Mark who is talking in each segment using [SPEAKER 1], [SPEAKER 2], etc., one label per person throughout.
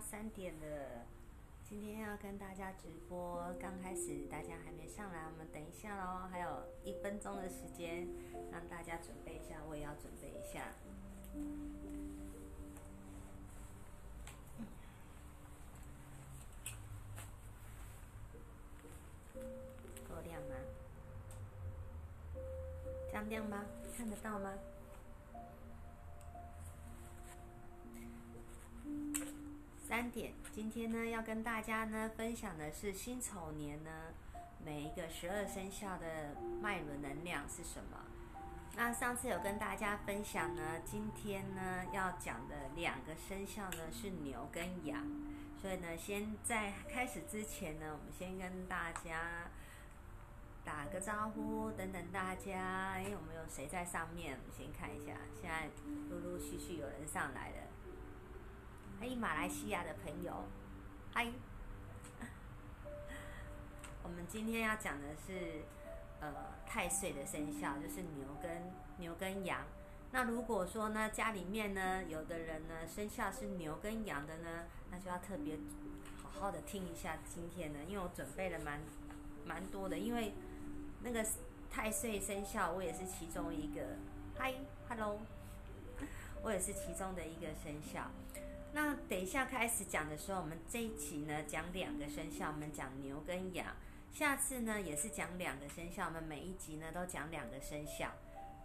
[SPEAKER 1] 三点了，今天要跟大家直播，刚开始大家还没上来，我们等一下喽，还有一分钟的时间，让大家准备一下，我也要准备一下。够亮吗？这样亮吗？看得到吗？三点，今天呢要跟大家呢分享的是辛丑年呢每一个十二生肖的脉轮能量是什么。那上次有跟大家分享呢，今天呢要讲的两个生肖呢是牛跟羊，所以呢先在开始之前呢，我们先跟大家打个招呼，等等大家，哎，有没有谁在上面？我们先看一下，现在陆陆续续有人上来了。嗨，马来西亚的朋友，嗨！我们今天要讲的是，呃，太岁的生肖就是牛跟牛跟羊。那如果说呢，家里面呢，有的人呢生肖是牛跟羊的呢，那就要特别好好的听一下今天呢，因为我准备了蛮蛮多的，因为那个太岁生肖我也是其中一个。嗨，hello，我也是其中的一个生肖。那等一下开始讲的时候，我们这一期呢讲两个生肖，我们讲牛跟羊。下次呢也是讲两个生肖，我们每一集呢都讲两个生肖。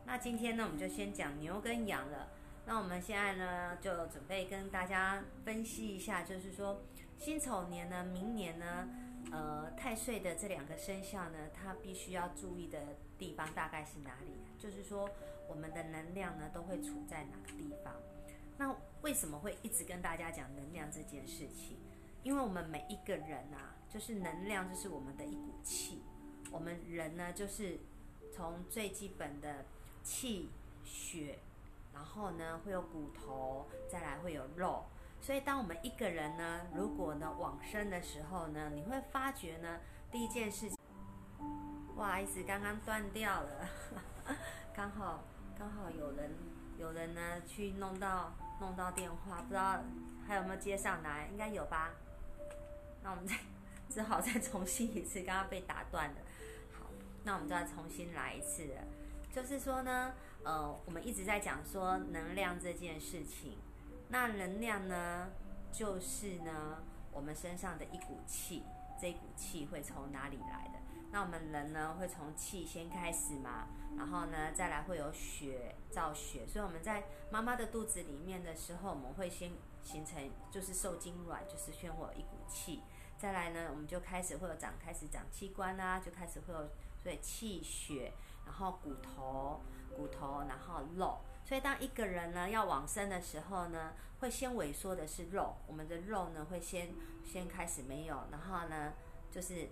[SPEAKER 1] 那今天呢我们就先讲牛跟羊了。那我们现在呢就准备跟大家分析一下，就是说辛丑年呢，明年呢，呃太岁的这两个生肖呢，它必须要注意的地方大概是哪里？就是说我们的能量呢都会处在哪个地方？那为什么会一直跟大家讲能量这件事情？因为我们每一个人啊，就是能量，就是我们的一股气。我们人呢，就是从最基本的气、血，然后呢会有骨头，再来会有肉。所以当我们一个人呢，如果呢往生的时候呢，你会发觉呢，第一件事，不好意思，刚刚断掉了，刚好刚好有人有人呢去弄到。弄到电话，不知道还有没有接上来，应该有吧？那我们再 只好再重新一次，刚刚被打断了。好，那我们再重新来一次。就是说呢，呃，我们一直在讲说能量这件事情。那能量呢，就是呢我们身上的一股气，这股气会从哪里来的？那我们人呢，会从气先开始嘛，然后呢，再来会有血造血，所以我们在妈妈的肚子里面的时候，我们会先形成就是受精卵，就是先会有一股气，再来呢，我们就开始会有长，开始长器官啦，就开始会有所以气血，然后骨头，骨头，然后肉，所以当一个人呢要往生的时候呢，会先萎缩的是肉，我们的肉呢会先先开始没有，然后呢就是。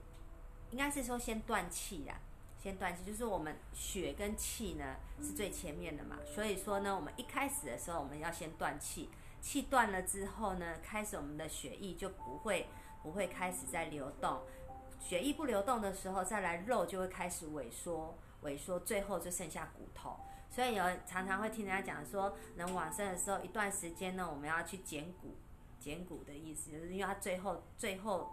[SPEAKER 1] 应该是说先断气啦，先断气，就是我们血跟气呢是最前面的嘛，所以说呢，我们一开始的时候我们要先断气，气断了之后呢，开始我们的血液就不会不会开始在流动，血液不流动的时候，再来肉就会开始萎缩，萎缩，最后就剩下骨头。所以有常常会听人家讲说，人往生的时候一段时间呢，我们要去捡骨，捡骨的意思就是因为它最后最后。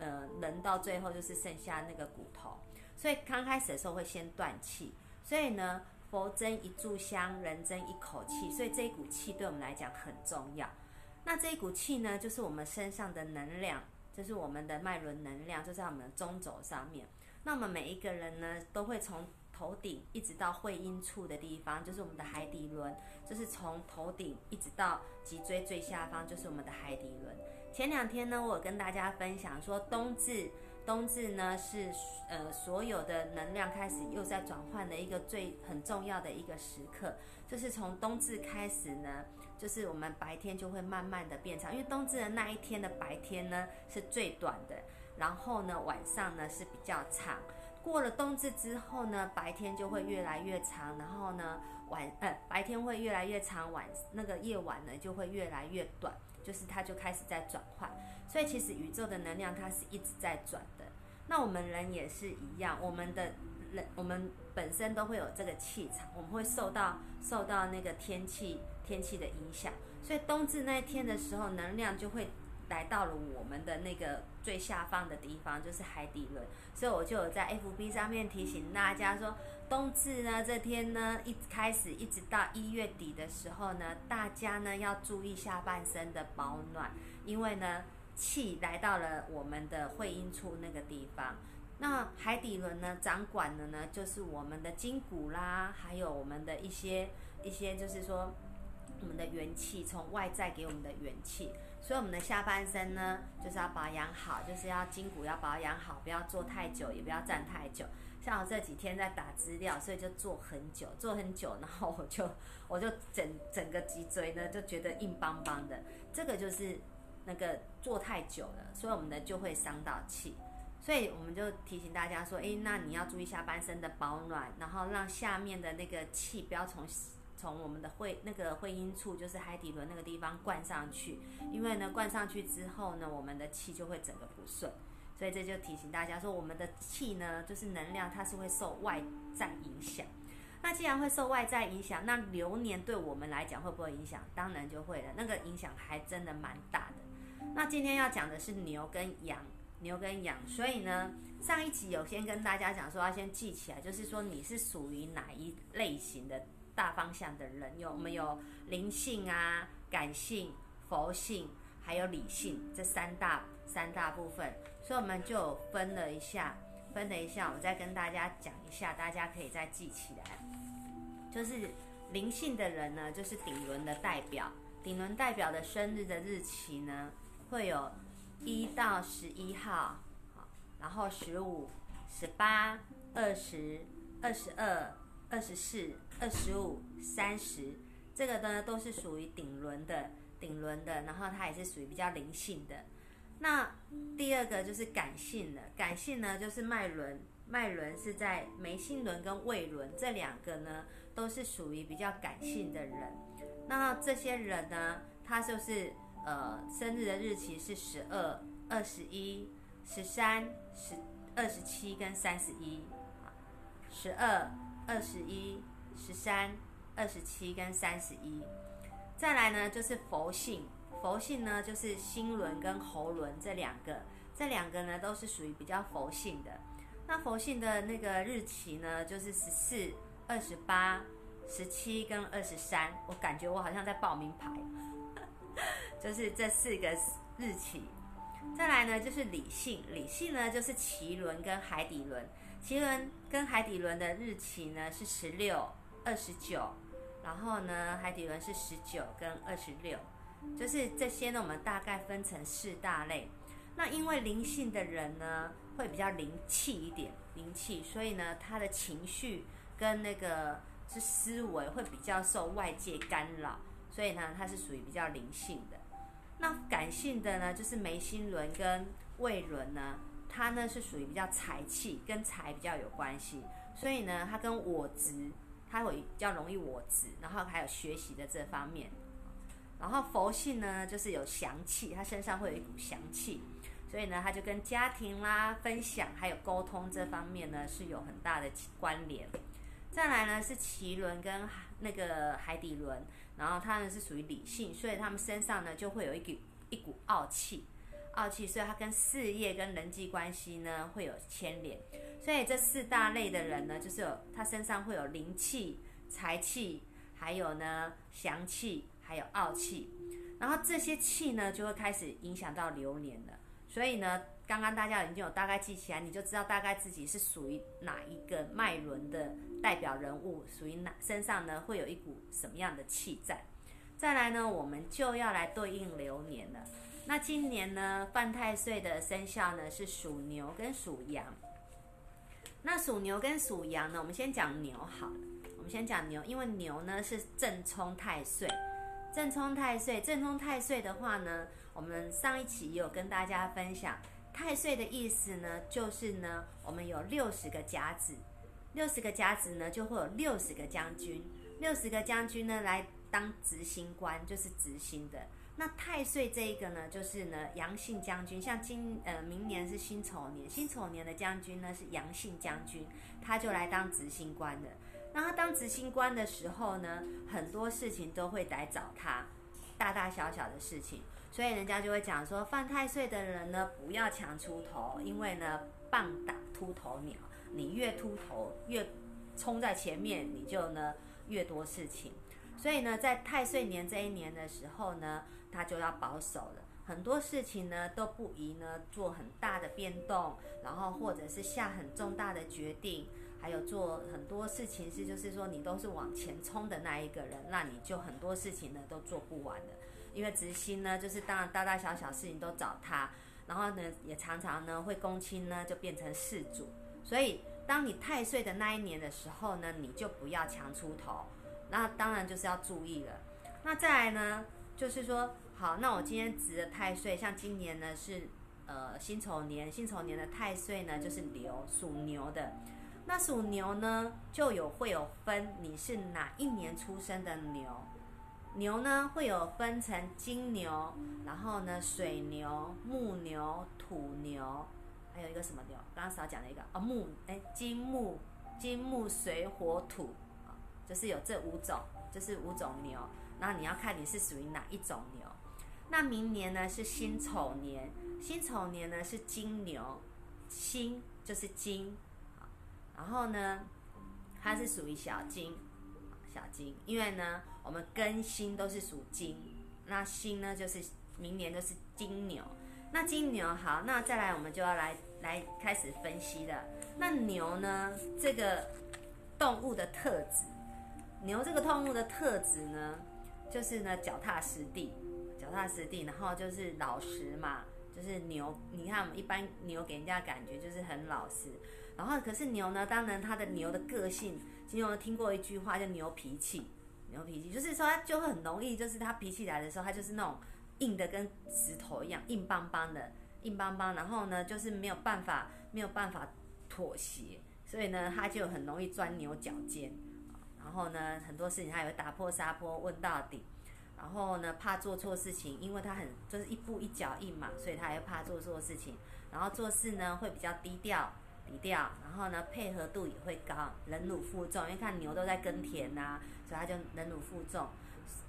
[SPEAKER 1] 呃，人到最后就是剩下那个骨头，所以刚开始的时候会先断气。所以呢，佛增一炷香，人增一口气，所以这一股气对我们来讲很重要。那这一股气呢，就是我们身上的能量，就是我们的脉轮能量，就在我们的中轴上面。那我们每一个人呢，都会从头顶一直到会阴处的地方，就是我们的海底轮，就是从头顶一直到脊椎最下方，就是我们的海底轮。前两天呢，我跟大家分享说，冬至，冬至呢是呃所有的能量开始又在转换的一个最很重要的一个时刻，就是从冬至开始呢，就是我们白天就会慢慢的变长，因为冬至的那一天的白天呢是最短的，然后呢晚上呢是比较长，过了冬至之后呢，白天就会越来越长，然后呢晚呃白天会越来越长，晚那个夜晚呢就会越来越短。就是它就开始在转换，所以其实宇宙的能量它是一直在转的。那我们人也是一样，我们的人我们本身都会有这个气场，我们会受到受到那个天气天气的影响。所以冬至那一天的时候，能量就会来到了我们的那个最下方的地方，就是海底轮。所以我就有在 FB 上面提醒大家说，冬至呢这天呢一开始一直到一月底的时候呢，大家呢要注意下半身的保暖，因为呢气来到了我们的会阴处那个地方。那海底轮呢，掌管的呢就是我们的筋骨啦，还有我们的一些一些，就是说我们的元气，从外在给我们的元气。所以我们的下半身呢，就是要保养好，就是要筋骨要保养好，不要坐太久，也不要站太久。像我这几天在打资料，所以就坐很久，坐很久，然后我就 我就整整个脊椎呢就觉得硬邦邦的。这个就是那个坐太久了，所以我们的就会伤到气。所以我们就提醒大家说，诶，那你要注意下半身的保暖，然后让下面的那个气不要从从我们的会那个会阴处，就是海底轮那个地方灌上去，因为呢，灌上去之后呢，我们的气就会整个不顺。所以这就提醒大家说，我们的气呢，就是能量，它是会受外在影响。那既然会受外在影响，那流年对我们来讲会不会影响？当然就会了，那个影响还真的蛮大的。那今天要讲的是牛跟羊。牛跟羊，所以呢，上一集有先跟大家讲说要先记起来，就是说你是属于哪一类型的大方向的人。有我们有灵性啊、感性、佛性，还有理性这三大三大部分，所以我们就分了一下，分了一下，我再跟大家讲一下，大家可以再记起来。就是灵性的人呢，就是顶轮的代表，顶轮代表的生日的日期呢，会有。一到十一号，好，然后十五、十八、二十、二十二、二十四、二十五、三十，这个呢都是属于顶轮的，顶轮的，然后它也是属于比较灵性的。那第二个就是感性的，感性呢就是脉轮，脉轮是在眉心轮跟胃轮这两个呢都是属于比较感性的人。那这些人呢，他就是。呃，生日的日期是十二、二十一、十三、十、二十七跟三十一。十二、二十一、十三、二十七跟三十一。再来呢，就是佛性，佛性呢就是心轮跟喉轮这两个，这两个呢都是属于比较佛性的。那佛性的那个日期呢，就是十四、二十八、十七跟二十三。我感觉我好像在报名牌。就是这四个日期，再来呢就是理性，理性呢就是脐轮跟海底轮，脐轮跟海底轮的日期呢是十六、二十九，然后呢海底轮是十九跟二十六，就是这些呢我们大概分成四大类。那因为灵性的人呢会比较灵气一点，灵气，所以呢他的情绪跟那个是思维会比较受外界干扰，所以呢他是属于比较灵性的。那感性的呢，就是眉心轮跟胃轮呢，它呢是属于比较财气，跟财比较有关系，所以呢，它跟我执，它会比较容易我执，然后还有学习的这方面。然后佛性呢，就是有祥气，它身上会有一股祥气，所以呢，它就跟家庭啦、分享还有沟通这方面呢是有很大的关联。再来呢是脐轮跟那个海底轮。然后他呢是属于理性，所以他们身上呢就会有一股一股傲气，傲气，所以他跟事业跟人际关系呢会有牵连。所以这四大类的人呢，就是有他身上会有灵气、财气，还有呢祥气，还有傲气。然后这些气呢就会开始影响到流年了。所以呢，刚刚大家已经有大概记起来，你就知道大概自己是属于哪一个脉轮的代表人物，属于哪身上呢会有一股什么样的气在。再来呢，我们就要来对应流年了。那今年呢，犯太岁的生肖呢是属牛跟属羊。那属牛跟属羊呢，我们先讲牛好了。我们先讲牛，因为牛呢是正冲太岁，正冲太岁，正冲太岁的话呢。我们上一期有跟大家分享太岁的意思呢，就是呢，我们有六十个甲子，六十个甲子呢就会有六十个将军，六十个将军呢来当执行官，就是执行的。那太岁这一个呢，就是呢阳性将军，像今呃明年是辛丑年，辛丑年的将军呢是阳性将军，他就来当执行官的。那他当执行官的时候呢，很多事情都会来找他。大大小小的事情，所以人家就会讲说，犯太岁的人呢，不要强出头，因为呢，棒打秃头鸟，你越秃头越冲在前面，你就呢越多事情。所以呢，在太岁年这一年的时候呢，他就要保守了，很多事情呢都不宜呢做很大的变动，然后或者是下很重大的决定。还有做很多事情是，就是说你都是往前冲的那一个人，那你就很多事情呢都做不完的。因为执心呢，就是当然大大小小事情都找他，然后呢也常常呢会公亲呢就变成事主。所以当你太岁的那一年的时候呢，你就不要强出头，那当然就是要注意了。那再来呢，就是说好，那我今天值的太岁，像今年呢是呃辛丑年，辛丑年的太岁呢就是牛，属牛的。那属牛呢，就有会有分，你是哪一年出生的牛？牛呢会有分成金牛，然后呢水牛、木牛、土牛，还有一个什么牛？刚刚少讲了一个啊木哎金木金木水火土，就是有这五种，就是五种牛。那你要看你是属于哪一种牛。那明年呢是辛丑年，辛丑年呢是金牛，辛就是金。然后呢，它是属于小金，小金，因为呢，我们庚辛都是属金，那辛呢就是明年就是金牛，那金牛好，那再来我们就要来来开始分析了。那牛呢这个动物的特质，牛这个动物的特质呢，就是呢脚踏实地，脚踏实地，然后就是老实嘛，就是牛，你看我们一般牛给人家感觉就是很老实。然后，可是牛呢？当然，它的牛的个性，金牛听过一句话，叫牛脾气。牛脾气就是说，它就会很容易，就是它脾气来的时候，它就是那种硬的跟石头一样，硬邦邦的，硬邦邦。然后呢，就是没有办法，没有办法妥协，所以呢，它就很容易钻牛角尖。然后呢，很多事情它也会打破砂锅问到底。然后呢，怕做错事情，因为它很就是一步一脚印嘛，所以它也怕做错事情。然后做事呢，会比较低调。低调，然后呢，配合度也会高，忍辱负重。因为看牛都在耕田呐，所以他就忍辱负重，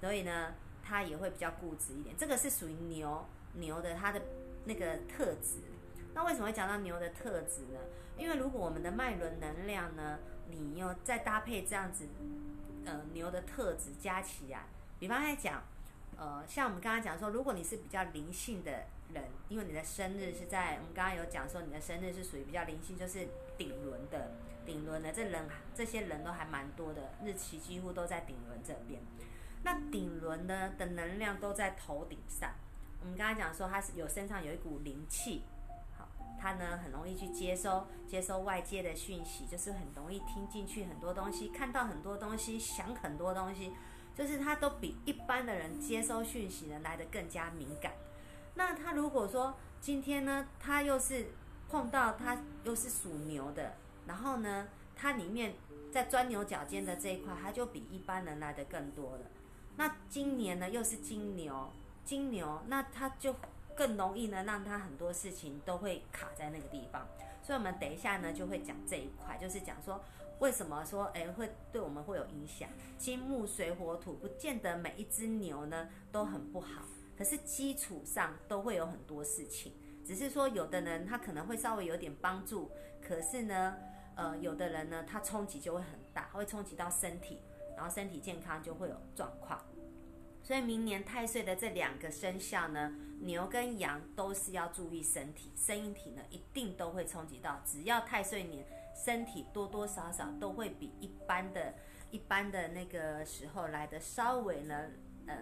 [SPEAKER 1] 所以呢，他也会比较固执一点。这个是属于牛牛的它的那个特质。那为什么会讲到牛的特质呢？因为如果我们的脉轮能量呢，你又再搭配这样子，呃，牛的特质加起来，比方来讲，呃，像我们刚刚讲说，如果你是比较灵性的。人，因为你的生日是在我们刚刚有讲说，你的生日是属于比较灵性，就是顶轮的，顶轮的这人这些人都还蛮多的，日期几乎都在顶轮这边。那顶轮呢的能量都在头顶上。我们刚刚讲说，它是有身上有一股灵气，他，呢很容易去接收接收外界的讯息，就是很容易听进去很多东西，看到很多东西，想很多东西，就是他都比一般的人接收讯息呢来的更加敏感。那他如果说今天呢，他又是碰到他又是属牛的，然后呢，他里面在钻牛角尖的这一块，他就比一般人来的更多了。那今年呢又是金牛，金牛，那他就更容易呢，让他很多事情都会卡在那个地方。所以，我们等一下呢就会讲这一块，就是讲说为什么说诶会对我们会有影响。金木水火土，不见得每一只牛呢都很不好。可是基础上都会有很多事情，只是说有的人他可能会稍微有点帮助，可是呢，呃，有的人呢他冲击就会很大，会冲击到身体，然后身体健康就会有状况。所以明年太岁的这两个生肖呢，牛跟羊都是要注意身体，身体呢一定都会冲击到。只要太岁年，身体多多少少都会比一般的、一般的那个时候来的稍微呢，呃。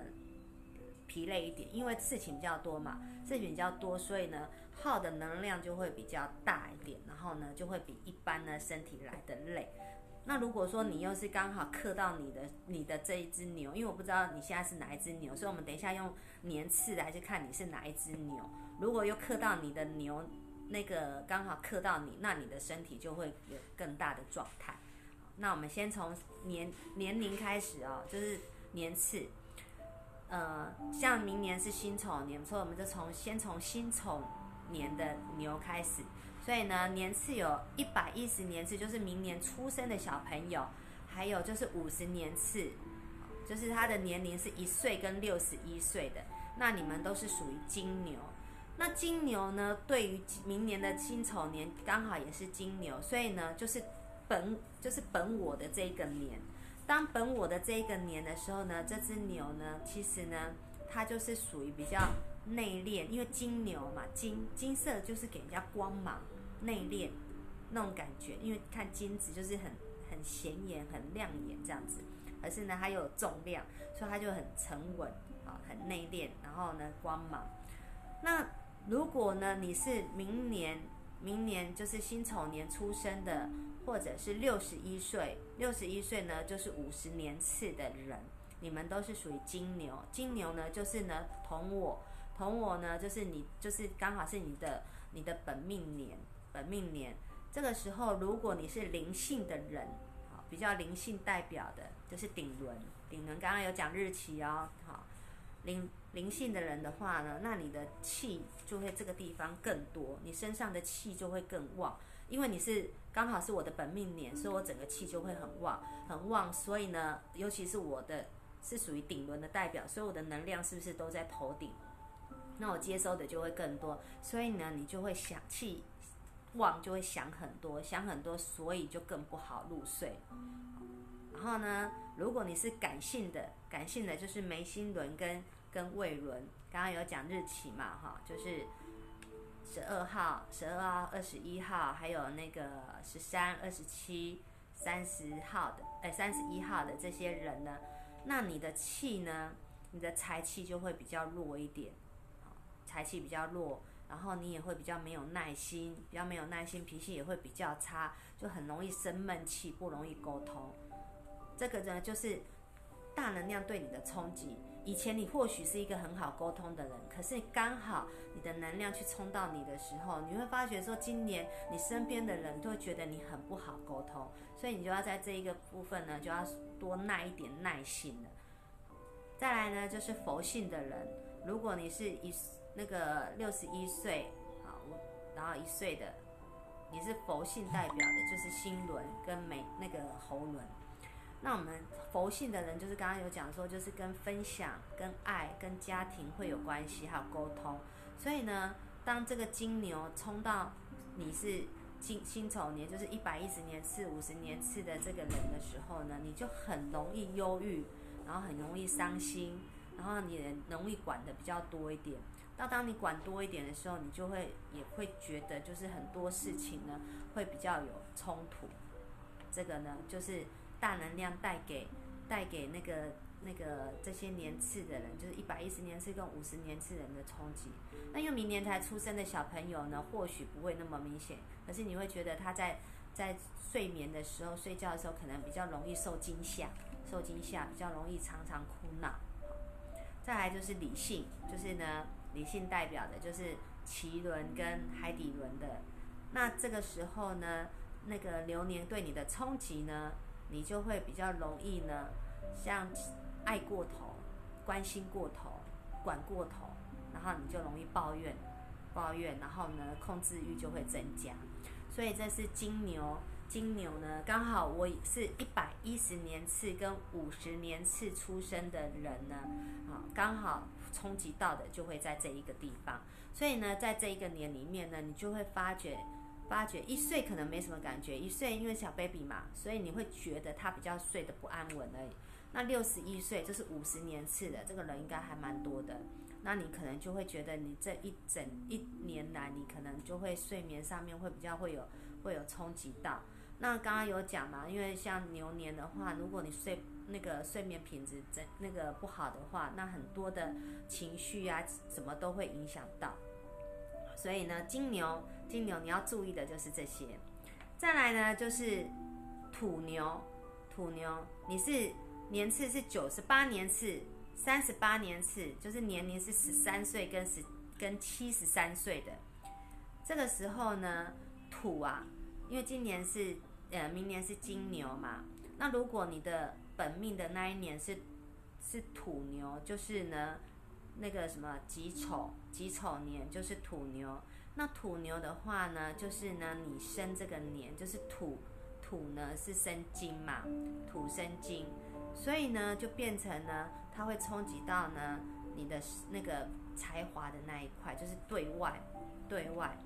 [SPEAKER 1] 疲累一点，因为事情比较多嘛，事情比较多，所以呢，耗的能量就会比较大一点，然后呢，就会比一般呢身体来的累。那如果说你又是刚好克到你的你的这一只牛，因为我不知道你现在是哪一只牛，所以我们等一下用年次来去看你是哪一只牛。如果又克到你的牛，那个刚好克到你，那你的身体就会有更大的状态。那我们先从年年龄开始哦，就是年次。呃，像明年是辛丑年，所以我们就从先从辛丑年的牛开始。所以呢，年次有一百一十年次，就是明年出生的小朋友，还有就是五十年次，就是他的年龄是一岁跟六十一岁的，那你们都是属于金牛。那金牛呢，对于明年的辛丑年刚好也是金牛，所以呢，就是本就是本我的这个年。当本我的这个年的时候呢，这只牛呢，其实呢，它就是属于比较内敛，因为金牛嘛，金金色就是给人家光芒、内敛那种感觉。因为看金子就是很很显眼、很亮眼这样子，可是呢，它又有重量，所以它就很沉稳啊，很内敛，然后呢，光芒。那如果呢，你是明年，明年就是辛丑年出生的。或者是六十一岁，六十一岁呢，就是五十年次的人，你们都是属于金牛。金牛呢，就是呢同我，同我呢，就是你，就是刚好是你的你的本命年，本命年。这个时候，如果你是灵性的人，好，比较灵性代表的，就是顶轮，顶轮刚刚有讲日期哦，好，灵灵性的人的话呢，那你的气就会这个地方更多，你身上的气就会更旺。因为你是刚好是我的本命年，所以我整个气就会很旺，很旺。所以呢，尤其是我的是属于顶轮的代表，所以我的能量是不是都在头顶？那我接收的就会更多，所以呢，你就会想气旺，就会想很多，想很多，所以就更不好入睡。然后呢，如果你是感性的，感性的就是眉心轮跟跟胃轮，刚刚有讲日期嘛，哈，就是。十二号、十二号、二十一号，还有那个十三、二十七、三十号的，哎，三十一号的这些人呢，那你的气呢，你的财气就会比较弱一点，财气比较弱，然后你也会比较没有耐心，比较没有耐心，脾气也会比较差，就很容易生闷气，不容易沟通。这个呢，就是大能量对你的冲击。以前你或许是一个很好沟通的人，可是刚好你的能量去冲到你的时候，你会发觉说，今年你身边的人都会觉得你很不好沟通，所以你就要在这一个部分呢，就要多耐一点耐心了。再来呢，就是佛性的人，如果你是一那个六十一岁啊，然后一岁的，你是佛性代表的，就是心轮跟眉那个喉轮。那我们佛性的人，就是刚刚有讲说，就是跟分享、跟爱、跟家庭会有关系，还有沟通。所以呢，当这个金牛冲到你是金辛丑年，就是一百一十年次、五十年次的这个人的时候呢，你就很容易忧郁，然后很容易伤心，然后你容易管的比较多一点。那当你管多一点的时候，你就会也会觉得，就是很多事情呢会比较有冲突。这个呢，就是。大能量带给带给那个那个这些年次的人，就是一百一十年次跟五十年次人的冲击。那因为明年才出生的小朋友呢，或许不会那么明显，可是你会觉得他在在睡眠的时候、睡觉的时候，可能比较容易受惊吓，受惊吓比较容易常常哭闹。再来就是理性，就是呢，理性代表的就是脐轮跟海底轮的。那这个时候呢，那个流年对你的冲击呢？你就会比较容易呢，像爱过头、关心过头、管过头，然后你就容易抱怨、抱怨，然后呢，控制欲就会增加。所以这是金牛，金牛呢，刚好我是一百一十年次跟五十年次出生的人呢，啊，刚好冲击到的就会在这一个地方。所以呢，在这一个年里面呢，你就会发觉。发觉一岁可能没什么感觉，一岁因为小 baby 嘛，所以你会觉得他比较睡得不安稳而已。那六十一岁，这是五十年次的，这个人应该还蛮多的。那你可能就会觉得你这一整一年来，你可能就会睡眠上面会比较会有会有冲击到。那刚刚有讲嘛，因为像牛年的话，如果你睡那个睡眠品质真那个不好的话，那很多的情绪啊什么都会影响到。所以呢，金牛。金牛，你要注意的就是这些。再来呢，就是土牛，土牛，你是年次是九十八年次，三十八年次，就是年龄是十三岁跟十跟七十三岁的。这个时候呢，土啊，因为今年是呃，明年是金牛嘛。那如果你的本命的那一年是是土牛，就是呢，那个什么己丑，己丑年就是土牛。那土牛的话呢，就是呢，你生这个年就是土，土呢是生金嘛，土生金。所以呢，就变成呢，它会冲击到呢你的那个才华的那一块，就是对外，对外，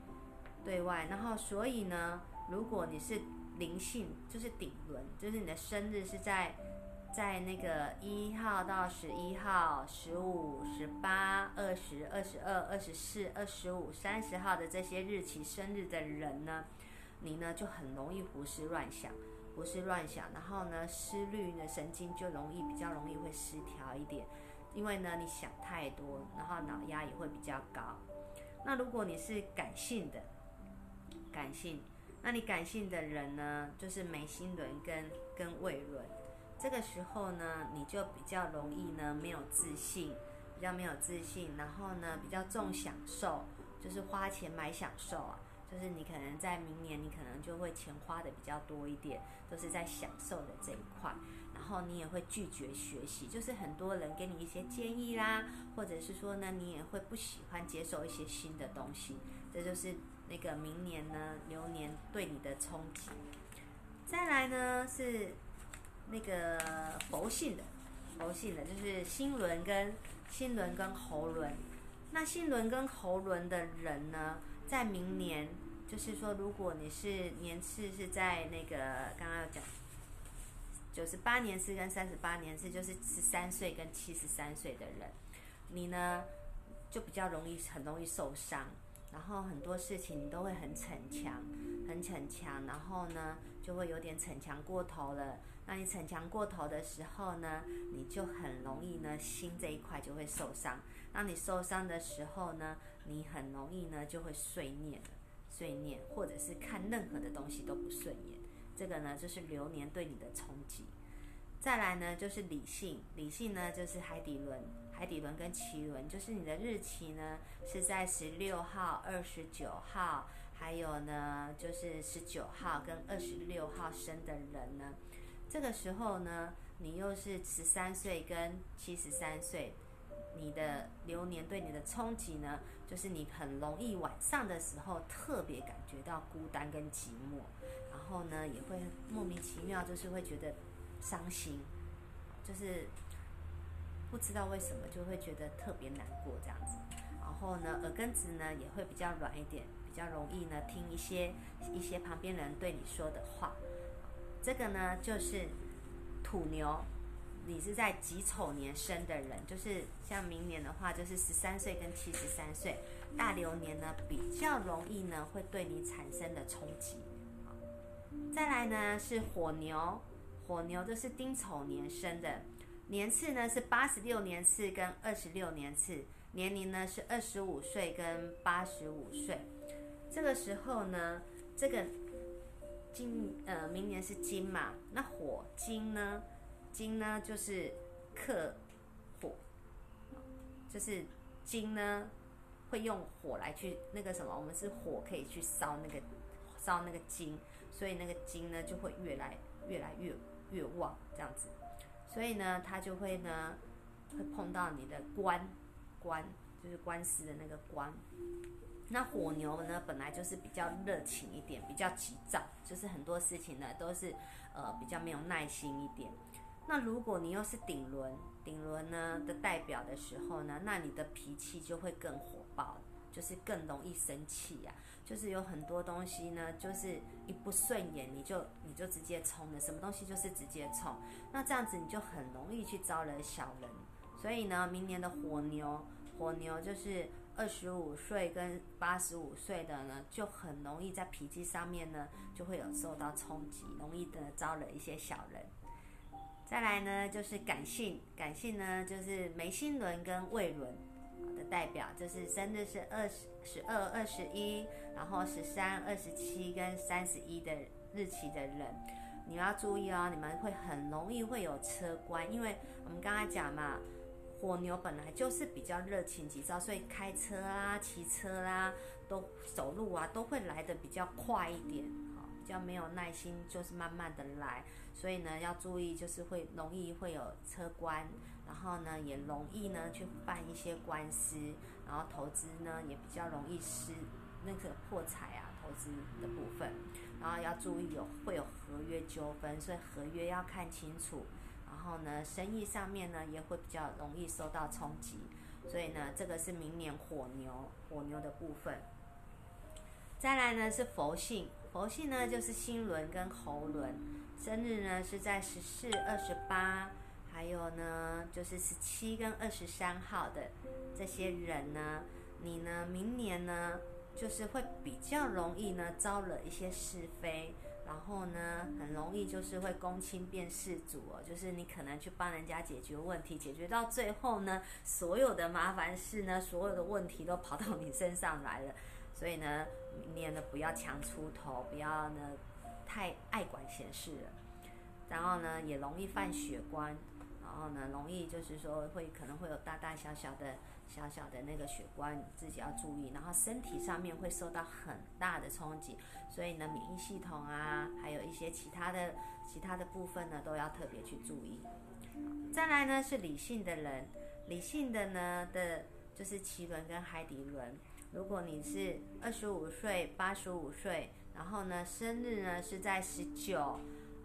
[SPEAKER 1] 对外。然后，所以呢，如果你是灵性，就是顶轮，就是你的生日是在。在那个一号到十一号、十五、十八、二十二、十二、二十四、二十五、三十号的这些日期生日的人呢，你呢就很容易胡思乱想，胡思乱想，然后呢思虑呢神经就容易比较容易会失调一点，因为呢你想太多，然后脑压也会比较高。那如果你是感性的，感性，那你感性的人呢，就是眉心轮跟跟胃轮。这个时候呢，你就比较容易呢没有自信，比较没有自信，然后呢比较重享受，就是花钱买享受啊，就是你可能在明年你可能就会钱花的比较多一点，都是在享受的这一块，然后你也会拒绝学习，就是很多人给你一些建议啦，或者是说呢你也会不喜欢接受一些新的东西，这就是那个明年呢流年对你的冲击。再来呢是。那个佛性的，佛性的就是心轮跟心轮跟喉轮。那心轮跟喉轮的人呢，在明年，就是说，如果你是年次是在那个刚刚要讲九十八年次跟三十八年次，就是十三岁跟七十三岁的人，你呢就比较容易很容易受伤，然后很多事情你都会很逞强，很逞强，然后呢就会有点逞强过头了。那你逞强过头的时候呢，你就很容易呢，心这一块就会受伤。当你受伤的时候呢，你很容易呢就会碎念了，碎念，或者是看任何的东西都不顺眼。这个呢就是流年对你的冲击。再来呢就是理性，理性呢就是海底轮，海底轮跟脐轮，就是你的日期呢是在十六号、二十九号，还有呢就是十九号跟二十六号生的人呢。这个时候呢，你又是十三岁跟七十三岁，你的流年对你的冲击呢，就是你很容易晚上的时候特别感觉到孤单跟寂寞，然后呢也会莫名其妙就是会觉得伤心，就是不知道为什么就会觉得特别难过这样子，然后呢耳根子呢也会比较软一点，比较容易呢听一些一些旁边人对你说的话。这个呢，就是土牛，你是在己丑年生的人，就是像明年的话，就是十三岁跟七十三岁，大流年呢比较容易呢会对你产生的冲击。再来呢是火牛，火牛就是丁丑年生的，年次呢是八十六年次跟二十六年次，年龄呢是二十五岁跟八十五岁。这个时候呢，这个。金呃，明年是金嘛？那火金呢？金呢就是克火，就是金呢会用火来去那个什么？我们是火可以去烧那个烧那个金，所以那个金呢就会越来越来越越旺这样子。所以呢，它就会呢会碰到你的官官，就是官司的那个官。那火牛呢，本来就是比较热情一点，比较急躁，就是很多事情呢都是呃比较没有耐心一点。那如果你又是顶轮，顶轮呢的代表的时候呢，那你的脾气就会更火爆，就是更容易生气呀。就是有很多东西呢，就是一不顺眼你就你就直接冲了，什么东西就是直接冲。那这样子你就很容易去招惹小人。所以呢，明年的火牛，火牛就是。二十五岁跟八十五岁的呢，就很容易在脾气上面呢，就会有受到冲击，容易的招惹一些小人。再来呢，就是感性，感性呢就是眉心轮跟胃轮的代表，就是生日是二十、十二、二十一，然后十三、二十七跟三十一的日期的人，你们要注意哦，你们会很容易会有车关，因为我们刚才讲嘛。火牛本来就是比较热情急躁，所以开车啊、骑车啦、都走路啊，都会来的比较快一点，好，比较没有耐心，就是慢慢的来。所以呢，要注意，就是会容易会有车关，然后呢，也容易呢去办一些官司，然后投资呢也比较容易失那个破财啊，投资的部分，然后要注意有会有合约纠纷，所以合约要看清楚。然后呢，生意上面呢也会比较容易受到冲击。所以呢，这个是明年火牛，火牛的部分。再来呢是佛性，佛性呢就是心轮跟喉轮，生日呢是在十四、二十八，还有呢就是十七跟二十三号的这些人呢，你呢明年呢就是会比较容易呢招惹一些是非。然后呢，很容易就是会公亲变事主哦，就是你可能去帮人家解决问题，解决到最后呢，所有的麻烦事呢，所有的问题都跑到你身上来了。所以呢，明年呢不要强出头，不要呢太爱管闲事了。然后呢，也容易犯血光，然后呢，容易就是说会可能会有大大小小的。小小的那个血管，你自己要注意，然后身体上面会受到很大的冲击，所以呢，免疫系统啊，还有一些其他的其他的部分呢，都要特别去注意。再来呢是理性的人，理性的呢的就是脐轮跟海底轮。如果你是二十五岁、八十五岁，然后呢生日呢是在十九，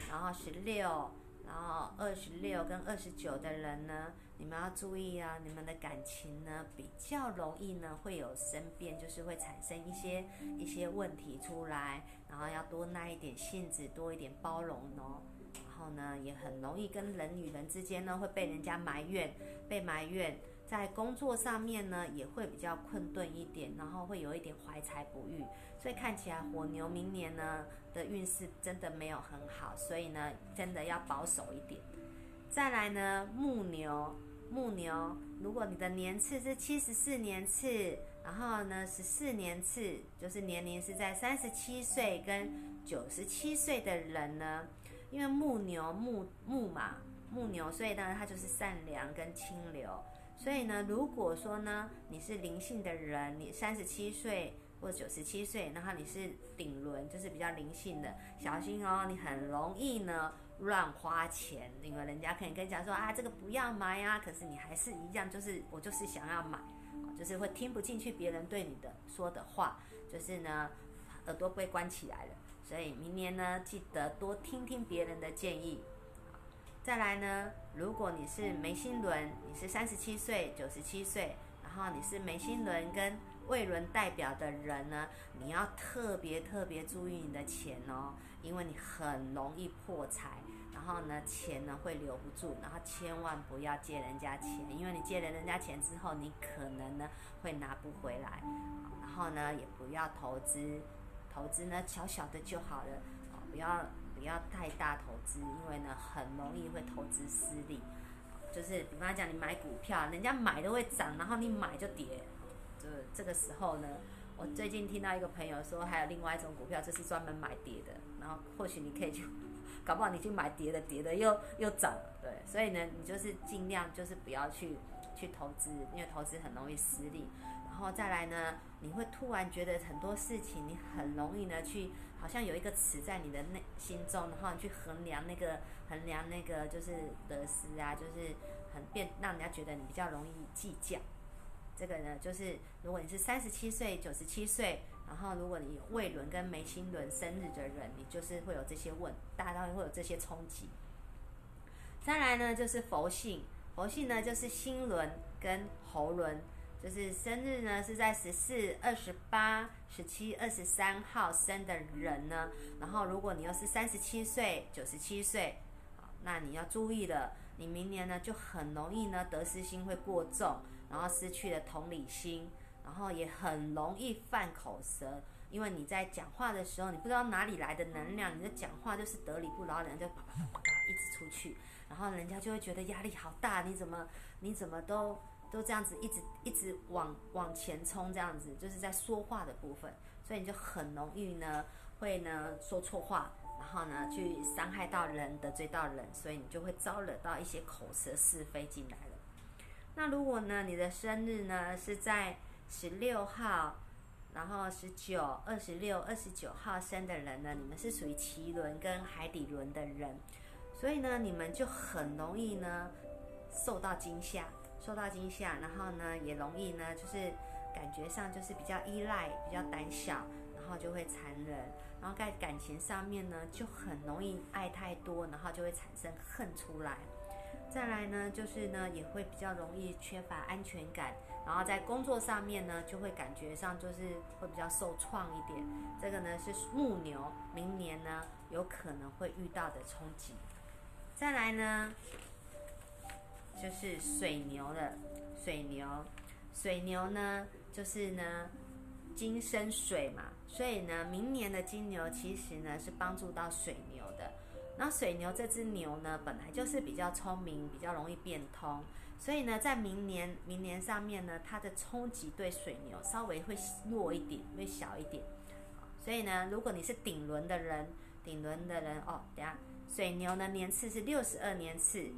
[SPEAKER 1] 然后十六，然后二十六跟二十九的人呢。你们要注意啊，你们的感情呢比较容易呢会有生变，就是会产生一些一些问题出来，然后要多耐一点性子，多一点包容哦。然后呢也很容易跟人与人之间呢会被人家埋怨，被埋怨，在工作上面呢也会比较困顿一点，然后会有一点怀才不遇，所以看起来火牛明年呢的运势真的没有很好，所以呢真的要保守一点。再来呢木牛。木牛，如果你的年次是七十四年次，然后呢十四年次，就是年龄是在三十七岁跟九十七岁的人呢，因为木牛木木嘛木牛，所以呢它就是善良跟清流。所以呢，如果说呢你是灵性的人，你三十七岁或九十七岁，然后你是顶轮，就是比较灵性的，小心哦，你很容易呢。乱花钱，因为人家可以跟你讲说啊，这个不要买啊，可是你还是一样，就是我就是想要买，就是会听不进去别人对你的说的话，就是呢耳朵被关起来了。所以明年呢，记得多听听别人的建议。再来呢，如果你是眉心轮，你是三十七岁、九十七岁，然后你是眉心轮跟胃轮代表的人呢，你要特别特别注意你的钱哦，因为你很容易破财。然后呢，钱呢会留不住，然后千万不要借人家钱，因为你借了人家钱之后，你可能呢会拿不回来。然后呢，也不要投资，投资呢小小的就好了，不要不要太大投资，因为呢很容易会投资失利。就是比方讲，你买股票，人家买都会涨，然后你买就跌。就这个时候呢，我最近听到一个朋友说，还有另外一种股票，就是专门买跌的，然后或许你可以去。搞不好你去买跌的，跌的又又涨，对，所以呢，你就是尽量就是不要去去投资，因为投资很容易失利。然后再来呢，你会突然觉得很多事情你很容易呢去，好像有一个词在你的内心中，然后你去衡量那个衡量那个就是得失啊，就是很变，让人家觉得你比较容易计较。这个呢，就是如果你是三十七岁、九十七岁。然后，如果你胃轮跟眉心轮生日的人，你就是会有这些问，大概会有这些冲击。再来呢，就是佛性，佛性呢就是心轮跟喉轮，就是生日呢是在十四、二十八、十七、二十三号生的人呢。然后，如果你又是三十七岁、九十七岁，那你要注意了，你明年呢就很容易呢得失心会过重，然后失去了同理心。然后也很容易犯口舌，因为你在讲话的时候，你不知道哪里来的能量，你的讲话就是得理不饶人，就啪啪啪啪一直出去，然后人家就会觉得压力好大，你怎么你怎么都都这样子一直一直往往前冲，这样子就是在说话的部分，所以你就很容易呢会呢说错话，然后呢去伤害到人，得罪到人，所以你就会招惹到一些口舌是非进来了。那如果呢你的生日呢是在十六号，然后十九、二十六、二十九号生的人呢，你们是属于脐轮跟海底轮的人，所以呢，你们就很容易呢受到惊吓，受到惊吓，然后呢也容易呢就是感觉上就是比较依赖、比较胆小，然后就会残忍，然后在感情上面呢就很容易爱太多，然后就会产生恨出来。再来呢，就是呢也会比较容易缺乏安全感，然后在工作上面呢就会感觉上就是会比较受创一点。这个呢是木牛，明年呢有可能会遇到的冲击。再来呢就是水牛的水牛，水牛呢就是呢金生水嘛，所以呢明年的金牛其实呢是帮助到水牛的。那水牛这只牛呢，本来就是比较聪明，比较容易变通，所以呢，在明年明年上面呢，它的冲击对水牛稍微会弱一点，会小一点。所以呢，如果你是顶轮的人，顶轮的人哦，等下水牛呢年次是六十二年次，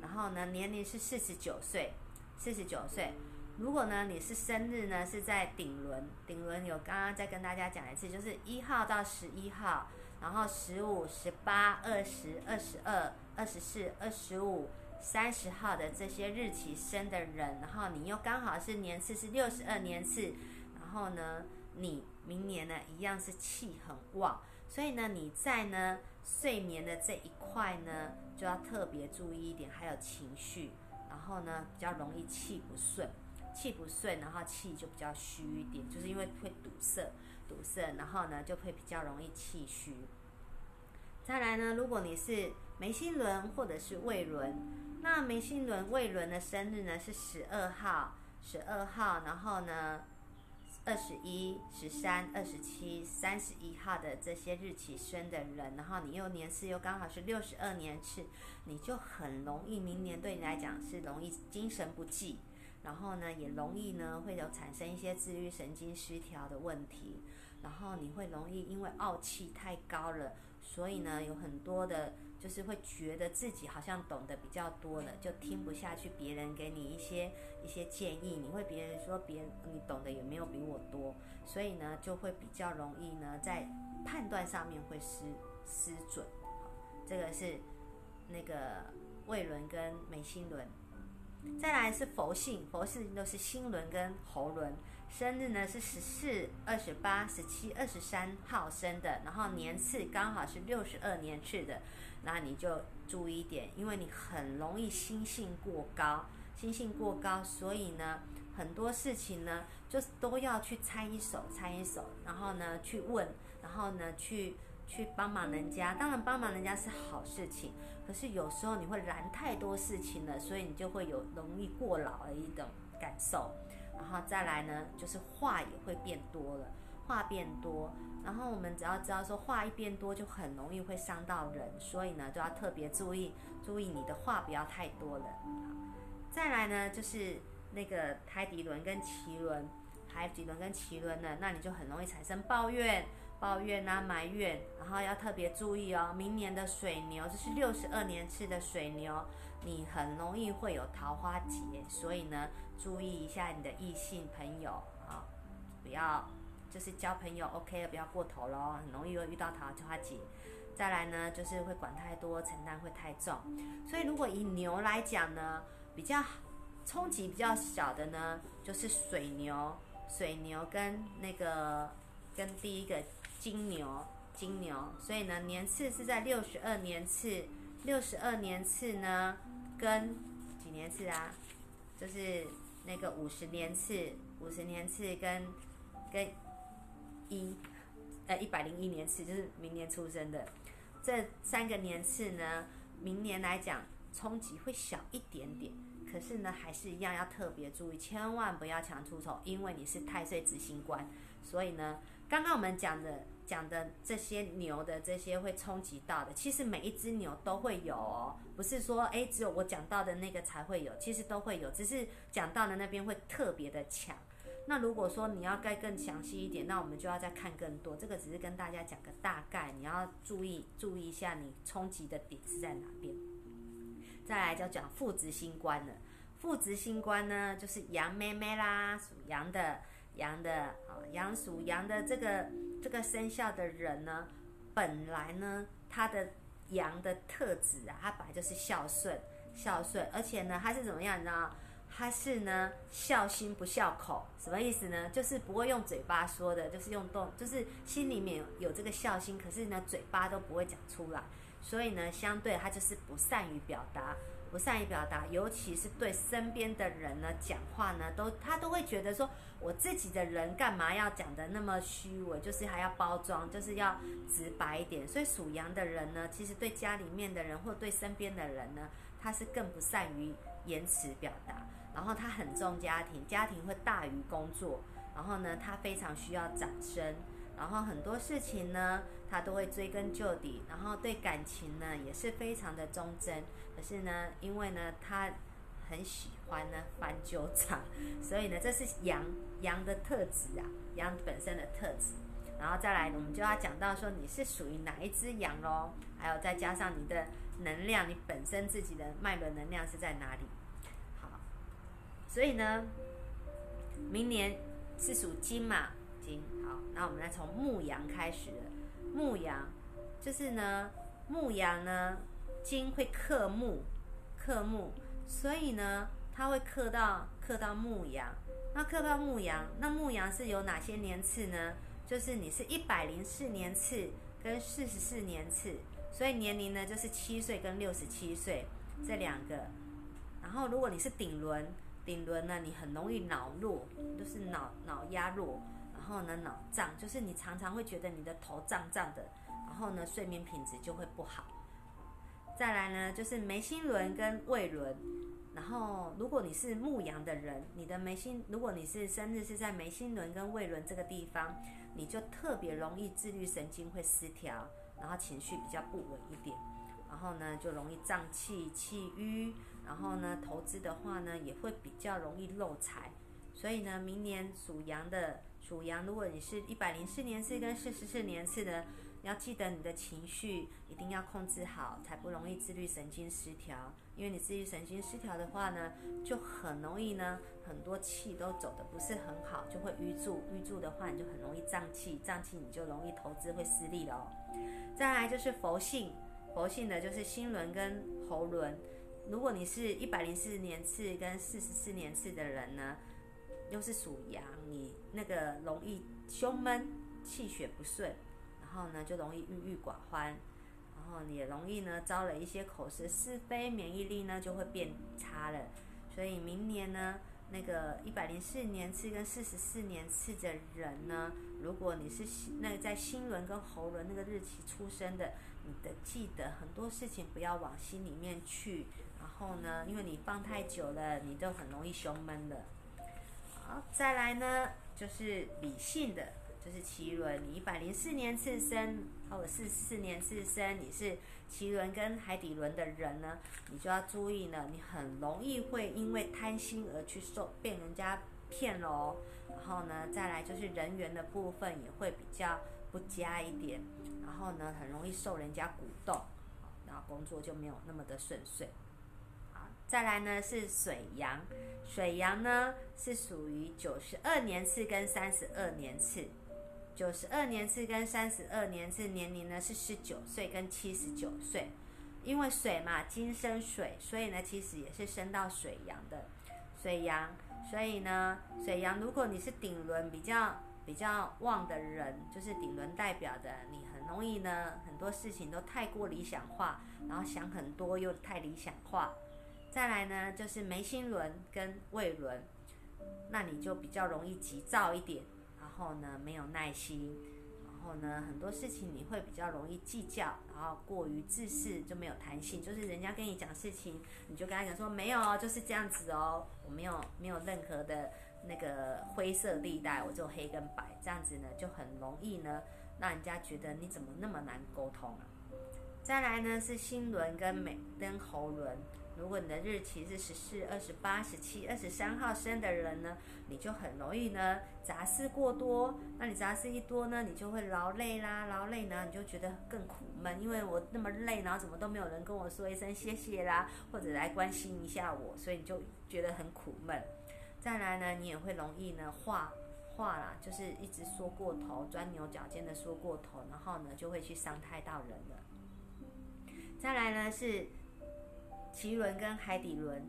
[SPEAKER 1] 然后呢年龄是四十九岁，四十九岁。如果呢你是生日呢是在顶轮，顶轮有刚刚再跟大家讲一次，就是一号到十一号。然后十五、十八、二十二、十二、二十四、二十五、三十号的这些日期生的人，然后你又刚好是年次是六十二年次，然后呢，你明年呢一样是气很旺，所以呢你在呢睡眠的这一块呢就要特别注意一点，还有情绪，然后呢比较容易气不顺，气不顺，然后气就比较虚一点，就是因为会堵塞。堵塞，然后呢就会比较容易气虚。再来呢，如果你是眉心轮或者是胃轮，那眉心轮、胃轮的生日呢是十二号、十二号，然后呢二十一、十三、二十七、三十一号的这些日期生的人，然后你又年次又刚好是六十二年次，你就很容易明年对你来讲是容易精神不济，然后呢也容易呢会有产生一些自律神经失调的问题。然后你会容易因为傲气太高了，所以呢有很多的，就是会觉得自己好像懂得比较多了，就听不下去别人给你一些一些建议。你会别人说别人你懂得也没有比我多，所以呢就会比较容易呢在判断上面会失失准。这个是那个胃轮跟眉心轮。再来是佛性，佛性都是心轮跟喉轮。生日呢是十四、二十八、十七、二十三号生的，然后年次刚好是六十二年次的，那你就注意一点，因为你很容易心性过高，心性过高，所以呢很多事情呢就都要去猜一手，猜一手，然后呢去问，然后呢去去帮忙人家，当然帮忙人家是好事情，可是有时候你会拦太多事情了，所以你就会有容易过劳的一种感受。然后再来呢，就是话也会变多了，话变多，然后我们只要知道说话一变多，就很容易会伤到人，所以呢，都要特别注意，注意你的话不要太多了。再来呢，就是那个胎底轮跟脐轮，胎底轮跟脐轮呢，那你就很容易产生抱怨、抱怨啊、埋怨，然后要特别注意哦。明年的水牛，这是六十二年次的水牛，你很容易会有桃花劫，所以呢。注意一下你的异性朋友啊，不要就是交朋友 OK 了，不要过头喽，很容易会遇到桃花劫。再来呢，就是会管太多，承担会太重。所以如果以牛来讲呢，比较冲击比较小的呢，就是水牛、水牛跟那个跟第一个金牛、金牛。所以呢，年次是在六十二年次，六十二年次呢跟几年次啊？就是。那个五十年次，五十年次跟跟一呃一百零一年次，就是明年出生的这三个年次呢，明年来讲冲击会小一点点，可是呢还是一样要特别注意，千万不要强出手，因为你是太岁执行官，所以呢，刚刚我们讲的。讲的这些牛的这些会冲击到的，其实每一只牛都会有哦，不是说诶只有我讲到的那个才会有，其实都会有，只是讲到的那边会特别的强。那如果说你要该更详细一点，那我们就要再看更多。这个只是跟大家讲个大概，你要注意注意一下你冲击的点是在哪边。再来就讲父执星官了，父执星官呢就是羊妹妹啦，属羊的。羊的啊，羊属羊的这个这个生肖的人呢，本来呢，他的羊的特质啊，他本来就是孝顺，孝顺，而且呢，他是怎么样你知道？他是呢，孝心不孝口，什么意思呢？就是不会用嘴巴说的，就是用动，就是心里面有这个孝心，可是呢，嘴巴都不会讲出来，所以呢，相对他就是不善于表达，不善于表达，尤其是对身边的人呢讲话呢，都他都会觉得说，我自己的人干嘛要讲的那么虚伪，就是还要包装，就是要直白一点。所以属羊的人呢，其实对家里面的人或对身边的人呢，他是更不善于言辞表达。然后他很重家庭，家庭会大于工作。然后呢，他非常需要掌声。然后很多事情呢，他都会追根究底。然后对感情呢，也是非常的忠贞。可是呢，因为呢，他很喜欢呢翻旧账，所以呢，这是羊羊的特质啊，羊本身的特质。然后再来，我们就要讲到说你是属于哪一只羊喽？还有再加上你的能量，你本身自己的脉轮能量是在哪里？所以呢，明年是属金嘛？金。好，那我们来从牧羊开始。牧羊就是呢，牧羊呢。金会克木，克木，所以呢，它会克到克到牧羊。那克到牧羊，那牧羊是有哪些年次呢？就是你是一百零四年次跟四十四年次，所以年龄呢就是七岁跟六十七岁这两个。然后如果你是顶轮，顶轮呢你很容易脑弱，就是脑脑压弱，然后呢脑胀，就是你常常会觉得你的头胀胀的，然后呢睡眠品质就会不好。再来呢，就是眉心轮跟胃轮。然后，如果你是牧羊的人，你的眉心，如果你是生日是在眉心轮跟胃轮这个地方，你就特别容易自律神经会失调，然后情绪比较不稳一点，然后呢就容易胀气、气郁，然后呢投资的话呢也会比较容易漏财。所以呢，明年属羊的属羊，如果你是一百零四年次跟四十四年次的。要记得你的情绪一定要控制好，才不容易自律神经失调。因为你自律神经失调的话呢，就很容易呢，很多气都走的不是很好，就会淤住。淤住的话，你就很容易胀气，胀气你就容易投资会失利了。再来就是佛性，佛性的就是心轮跟喉轮。如果你是一百零四年次跟四十四年次的人呢，又是属羊，你那个容易胸闷，气血不顺。然后呢，就容易郁郁寡欢，然后你也容易呢招了一些口舌是非，免疫力呢就会变差了。所以明年呢，那个一百零四年次跟四十四年次的人呢，如果你是那个在心轮跟喉轮那个日期出生的，你的记得很多事情不要往心里面去。然后呢，因为你放太久了，你就很容易胸闷的。好，再来呢就是理性的。就是奇轮，你一百零四年次生，或者是四年次生，你是奇轮跟海底轮的人呢，你就要注意呢，你很容易会因为贪心而去受被人家骗喽。然后呢，再来就是人缘的部分也会比较不佳一点，然后呢，很容易受人家鼓动，然后工作就没有那么的顺遂。再来呢是水羊，水羊呢是属于九十二年次跟三十二年次。九十二年次跟三十二年次年龄呢是十九岁跟七十九岁，因为水嘛，金生水，所以呢其实也是生到水羊的水羊，所以呢水羊，如果你是顶轮比较比较旺的人，就是顶轮代表的，你很容易呢很多事情都太过理想化，然后想很多又太理想化。再来呢就是眉心轮跟胃轮，那你就比较容易急躁一点。然后呢，没有耐心，然后呢，很多事情你会比较容易计较，然后过于自私就没有弹性。就是人家跟你讲事情，你就跟他讲说没有哦，就是这样子哦，我没有没有任何的那个灰色地带，我就黑跟白，这样子呢就很容易呢让人家觉得你怎么那么难沟通啊。再来呢是心轮跟美跟喉轮。如果你的日期是十四、二十八、十七、二十三号生的人呢，你就很容易呢杂事过多。那你杂事一多呢，你就会劳累啦，劳累呢你就觉得更苦闷，因为我那么累，然后怎么都没有人跟我说一声谢谢啦，或者来关心一下我，所以你就觉得很苦闷。再来呢，你也会容易呢话话啦，就是一直说过头，钻牛角尖的说过头，然后呢就会去伤害到人了。再来呢是。脐轮跟海底轮，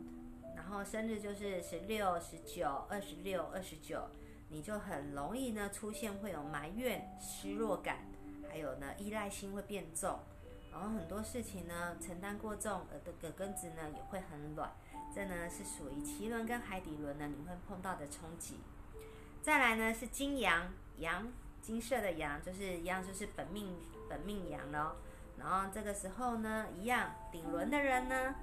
[SPEAKER 1] 然后生日就是十六、十九、二十六、二十九，你就很容易呢出现会有埋怨、失落感，还有呢依赖心会变重，然后很多事情呢承担过重，而的葛根子呢也会很软，这呢是属于脐轮跟海底轮呢你会碰到的冲击。再来呢是金羊羊金色的羊，就是一样就是本命本命羊咯。然后这个时候呢一样顶轮的人呢，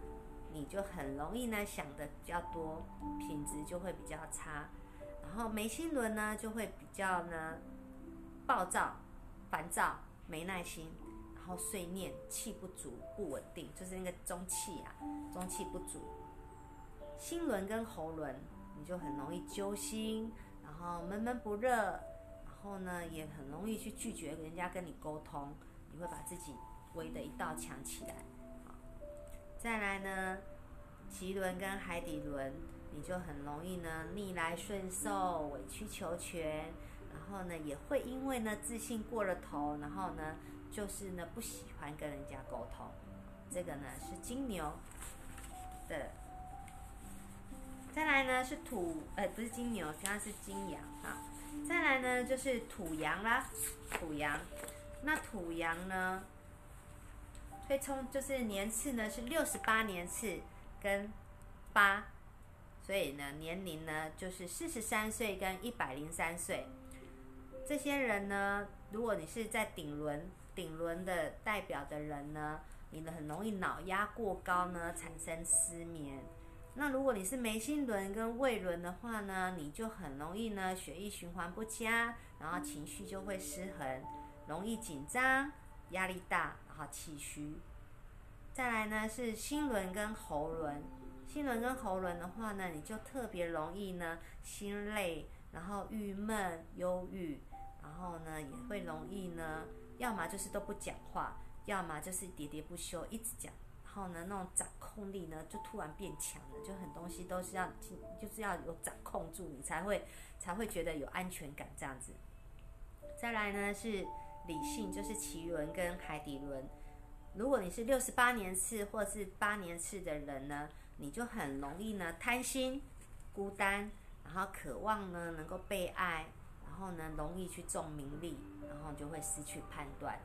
[SPEAKER 1] 你就很容易呢想的比较多，品质就会比较差。然后眉心轮呢就会比较呢暴躁、烦躁、没耐心。然后碎念，气不足，不稳定，就是那个中气啊，中气不足。心轮跟喉轮，你就很容易揪心，然后闷闷不热，然后呢，也很容易去拒绝人家跟你沟通，你会把自己围的一道墙起来。再来呢，脐轮跟海底轮，你就很容易呢逆来顺受，委曲求全，然后呢，也会因为呢自信过了头，然后呢。就是呢，不喜欢跟人家沟通，这个呢是金牛的。再来呢是土，呃，不是金牛，刚刚是金羊啊。再来呢就是土羊啦，土羊。那土羊呢，会冲就是年次呢是六十八年次跟八，所以呢年龄呢就是四十三岁跟一百零三岁。这些人呢，如果你是在顶轮。顶轮的代表的人呢，你的很容易脑压过高呢，产生失眠。那如果你是眉心轮跟胃轮的话呢，你就很容易呢，血液循环不佳，然后情绪就会失衡，容易紧张、压力大，好气虚。再来呢是心轮跟喉轮，心轮跟喉轮的话呢，你就特别容易呢心累，然后郁闷、忧郁，然后呢也会容易呢。要么就是都不讲话，要么就是喋喋不休，一直讲。然后呢，那种掌控力呢，就突然变强了，就很东西都是要，就是要有掌控住，你才会才会觉得有安全感这样子。再来呢是理性，就是脐轮跟海底轮。如果你是六十八年次或是八年次的人呢，你就很容易呢贪心、孤单，然后渴望呢能够被爱。然后呢，容易去重名利，然后就会失去判断，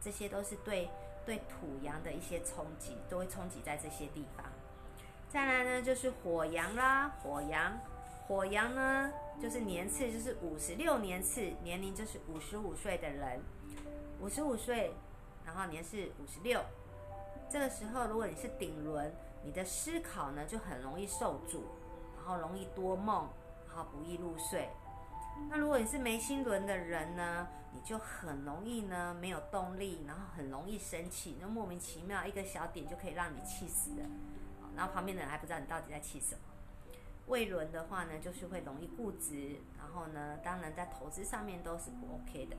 [SPEAKER 1] 这些都是对对土阳的一些冲击，都会冲击在这些地方。再来呢，就是火阳啦，火阳，火阳呢就是年次就是五十六年次，年龄就是五十五岁的人，五十五岁，然后年是五十六，这个时候如果你是顶轮，你的思考呢就很容易受阻，然后容易多梦，然后不易入睡。那如果你是眉心轮的人呢，你就很容易呢没有动力，然后很容易生气，那莫名其妙一个小点就可以让你气死的，然后旁边的人还不知道你到底在气什么。胃轮的话呢，就是会容易固执，然后呢，当然在投资上面都是不 OK 的。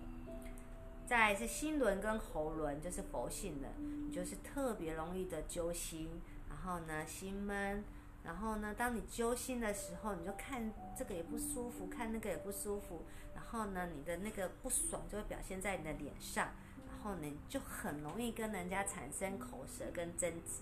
[SPEAKER 1] 再来是心轮跟喉轮，就是佛性的，你就是特别容易的揪心，然后呢心闷。然后呢，当你揪心的时候，你就看这个也不舒服，看那个也不舒服。然后呢，你的那个不爽就会表现在你的脸上。然后呢，就很容易跟人家产生口舌跟争执。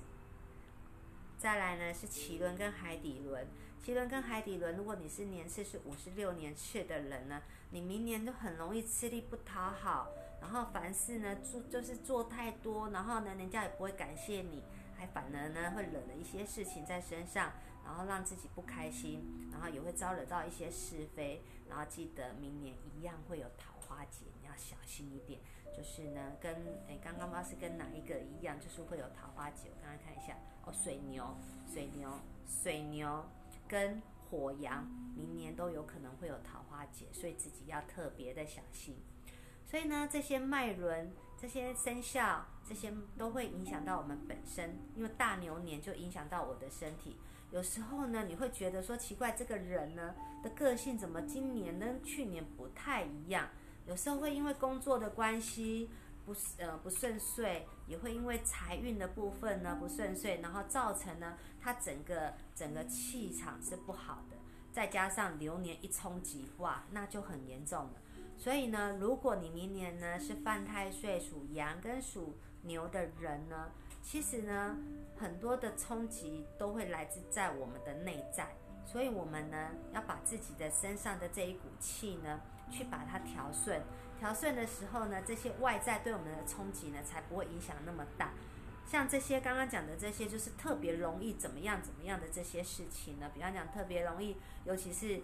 [SPEAKER 1] 再来呢，是脐轮跟海底轮。脐轮跟海底轮，如果你是年次是五十六年次的人呢，你明年就很容易吃力不讨好。然后凡事呢做就是做太多，然后呢人家也不会感谢你。还反而呢会惹了一些事情在身上，然后让自己不开心，然后也会招惹到一些是非，然后记得明年一样会有桃花节，你要小心一点。就是呢，跟诶刚刚不知道是跟哪一个一样，就是会有桃花节。我刚刚看一下，哦，水牛、水牛、水牛跟火羊，明年都有可能会有桃花节，所以自己要特别的小心。所以呢，这些脉轮。这些生肖，这些都会影响到我们本身，因为大牛年就影响到我的身体。有时候呢，你会觉得说奇怪，这个人呢的个性怎么今年跟去年不太一样？有时候会因为工作的关系不呃不顺遂，也会因为财运的部分呢不顺遂，然后造成呢他整个整个气场是不好的，再加上流年一冲击，哇，那就很严重了。所以呢，如果你明年呢是犯太岁属羊跟属牛的人呢，其实呢很多的冲击都会来自在我们的内在。所以我们呢要把自己的身上的这一股气呢，去把它调顺。调顺的时候呢，这些外在对我们的冲击呢，才不会影响那么大。像这些刚刚讲的这些，就是特别容易怎么样怎么样的这些事情呢？比方讲特别容易，尤其是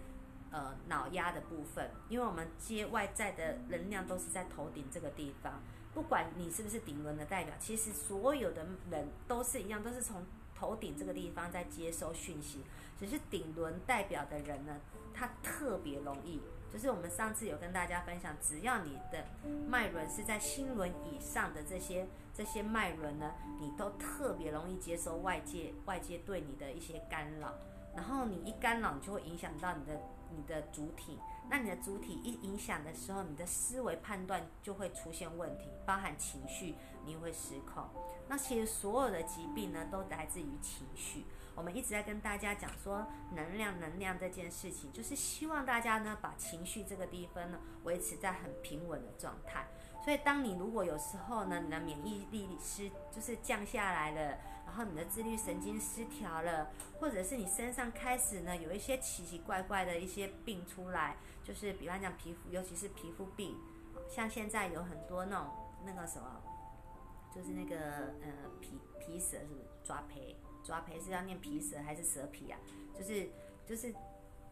[SPEAKER 1] 呃脑压的部分，因为我们接外在的能量都是在头顶这个地方。不管你是不是顶轮的代表，其实所有的人都是一样，都是从头顶这个地方在接收讯息。只是顶轮代表的人呢，他特别容易。就是我们上次有跟大家分享，只要你的脉轮是在心轮以上的这些这些脉轮呢，你都特别容易接收外界外界对你的一些干扰，然后你一干扰，你就会影响到你的你的主体。那你的主体一影响的时候，你的思维判断就会出现问题，包含情绪，你会失控。那其实所有的疾病呢，都来自于情绪。我们一直在跟大家讲说，能量能量这件事情，就是希望大家呢把情绪这个地方呢维持在很平稳的状态。所以，当你如果有时候呢，你的免疫力失就是降下来了，然后你的自律神经失调了，或者是你身上开始呢有一些奇奇怪怪的一些病出来，就是比方讲皮肤，尤其是皮肤病，像现在有很多那种那个什么，就是那个呃皮皮蛇是不是抓胚？抓培是要念皮蛇还是蛇皮啊？就是就是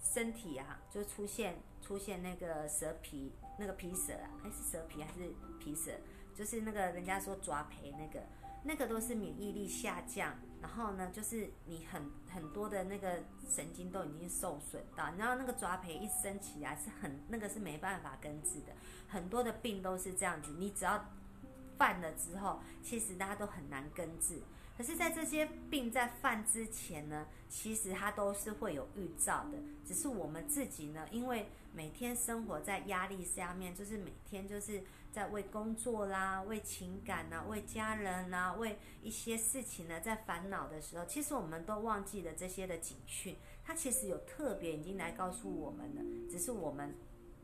[SPEAKER 1] 身体啊，就出现出现那个蛇皮那个皮蛇啊，还是蛇皮还是皮蛇？就是那个人家说抓培那个那个都是免疫力下降，然后呢，就是你很很多的那个神经都已经受损到，然后那个抓培一升起来是很那个是没办法根治的，很多的病都是这样子，你只要犯了之后，其实大家都很难根治。可是，在这些病在犯之前呢，其实它都是会有预兆的。只是我们自己呢，因为每天生活在压力下面，就是每天就是在为工作啦、为情感呐、为家人呐、为一些事情呢在烦恼的时候，其实我们都忘记了这些的警讯。它其实有特别已经来告诉我们了，只是我们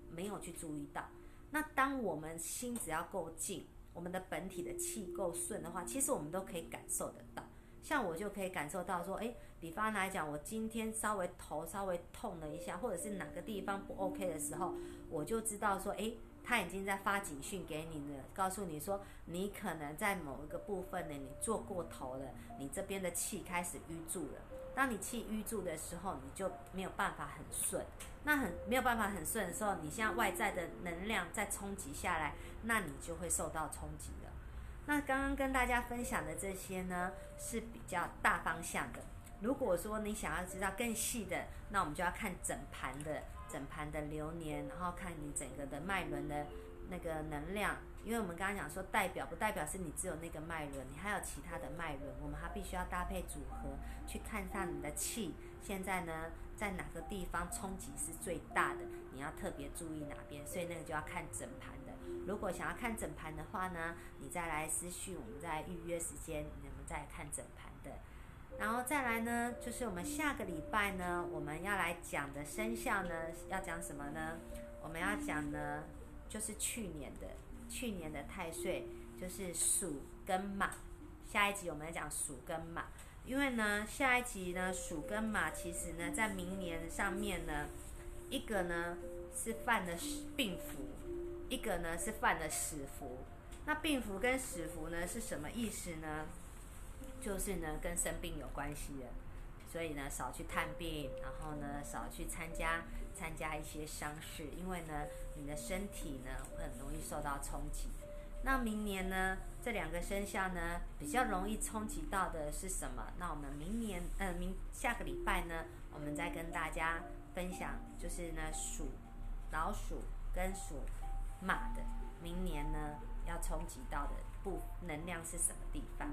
[SPEAKER 1] 没有去注意到。那当我们心只要够静。我们的本体的气够顺的话，其实我们都可以感受得到。像我就可以感受到说，诶，比方来讲，我今天稍微头稍微痛了一下，或者是哪个地方不 OK 的时候，我就知道说，诶，他已经在发警讯给你了，告诉你说，你可能在某一个部分呢，你做过头了，你这边的气开始淤住了。当你气淤住的时候，你就没有办法很顺。那很没有办法很顺的时候，你现在外在的能量再冲击下来，那你就会受到冲击了。那刚刚跟大家分享的这些呢，是比较大方向的。如果说你想要知道更细的，那我们就要看整盘的整盘的流年，然后看你整个的脉轮的那个能量。因为我们刚刚讲说，代表不代表是你只有那个脉轮，你还有其他的脉轮，我们还必须要搭配组合去看上你的气。现在呢？在哪个地方冲击是最大的？你要特别注意哪边，所以那个就要看整盘的。如果想要看整盘的话呢，你再来私讯，我们再预约时间，你们再看整盘的。然后再来呢，就是我们下个礼拜呢，我们要来讲的生肖呢，要讲什么呢？我们要讲呢，就是去年的，去年的太岁就是鼠跟马。下一集我们来讲鼠跟马。因为呢，下一集呢，鼠跟马其实呢，在明年上面呢，一个呢是犯了病符，一个呢是犯了死符。那病符跟死符呢是什么意思呢？就是呢跟生病有关系的，所以呢少去探病，然后呢少去参加参加一些丧事，因为呢你的身体呢很容易受到冲击。那明年呢？这两个生肖呢，比较容易冲击到的是什么？那我们明年，呃，明下个礼拜呢，我们再跟大家分享，就是呢，属老鼠跟属马的，明年呢要冲击到的不能量是什么地方？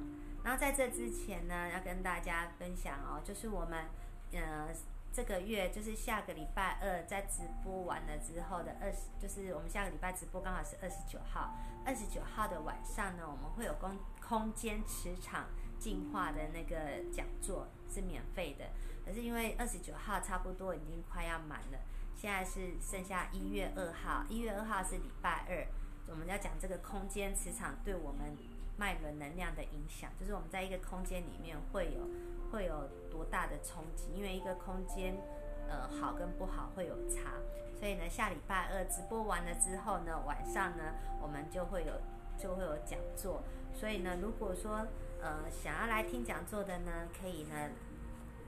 [SPEAKER 1] 然后在这之前呢，要跟大家分享哦，就是我们，呃。这个月就是下个礼拜二在直播完了之后的二十，就是我们下个礼拜直播刚好是二十九号。二十九号的晚上呢，我们会有空空间磁场进化的那个讲座，是免费的。可是因为二十九号差不多已经快要满了，现在是剩下一月二号。一月二号是礼拜二，我们要讲这个空间磁场对我们脉轮能量的影响，就是我们在一个空间里面会有。会有多大的冲击？因为一个空间呃好跟不好会有差。所以呢，下礼拜二直播完了之后呢，晚上呢我们就会有就会有讲座。所以呢，如果说呃想要来听讲座的呢，可以呢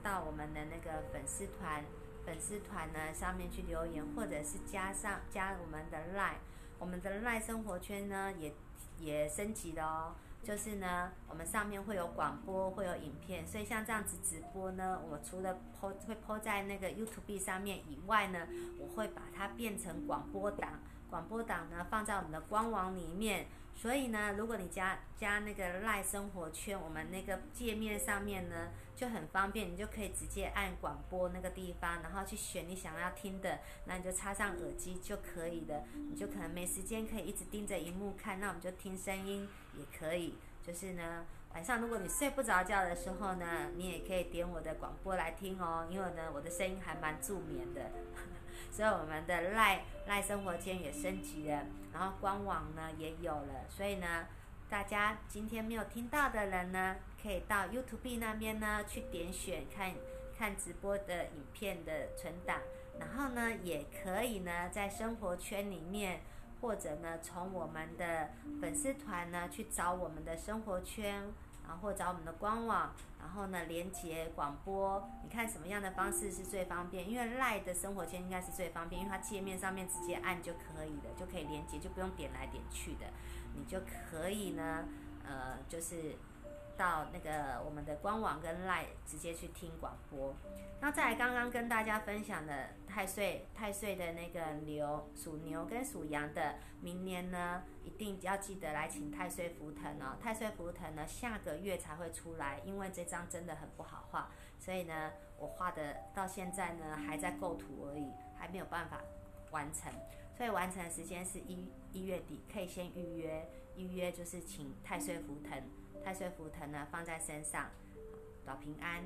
[SPEAKER 1] 到我们的那个粉丝团粉丝团呢上面去留言，或者是加上加我们的 line，我们的 line 生活圈呢也也升级了哦。就是呢，我们上面会有广播，会有影片，所以像这样子直播呢，我除了泼会泼在那个 YouTube 上面以外呢，我会把它变成广播档，广播档呢放在我们的官网里面。所以呢，如果你加加那个赖生活圈，我们那个界面上面呢就很方便，你就可以直接按广播那个地方，然后去选你想要听的，那你就插上耳机就可以了。你就可能没时间可以一直盯着荧幕看，那我们就听声音也可以。就是呢，晚上如果你睡不着觉的时候呢，你也可以点我的广播来听哦，因为呢我的声音还蛮助眠的。所以我们的赖赖生活间也升级了，然后官网呢也有了，所以呢，大家今天没有听到的人呢，可以到 YouTube 那边呢去点选看看直播的影片的存档，然后呢，也可以呢在生活圈里面，或者呢从我们的粉丝团呢去找我们的生活圈。然后找我们的官网，然后呢连接广播，你看什么样的方式是最方便？因为赖的生活圈应该是最方便，因为它界面上面直接按就可以了，就可以连接，就不用点来点去的，你就可以呢，呃，就是。到那个我们的官网跟 Line 直接去听广播。那再来刚刚跟大家分享的太岁太岁的那个牛属牛跟属羊的，明年呢一定要记得来请太岁福腾哦。太岁福腾呢下个月才会出来，因为这张真的很不好画，所以呢我画的到现在呢还在构图而已，还没有办法完成。所以完成的时间是一一月底，可以先预约，预约就是请太岁福腾。太岁符腾呢放在身上，保平安。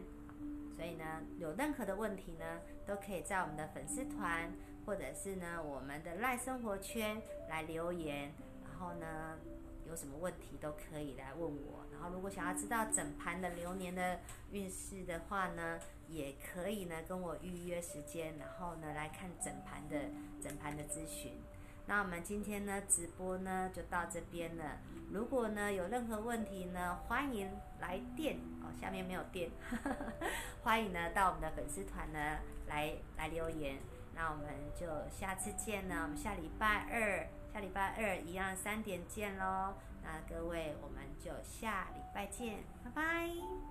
[SPEAKER 1] 所以呢，有任何的问题呢，都可以在我们的粉丝团，或者是呢我们的赖生活圈来留言。然后呢，有什么问题都可以来问我。然后如果想要知道整盘的流年的运势的话呢，也可以呢跟我预约时间，然后呢来看整盘的整盘的咨询。那我们今天呢直播呢就到这边了。如果呢有任何问题呢，欢迎来电哦。下面没有电，欢迎呢到我们的粉丝团呢来来留言。那我们就下次见呢，我们下礼拜二，下礼拜二一样三点见喽。那各位，我们就下礼拜见，拜拜。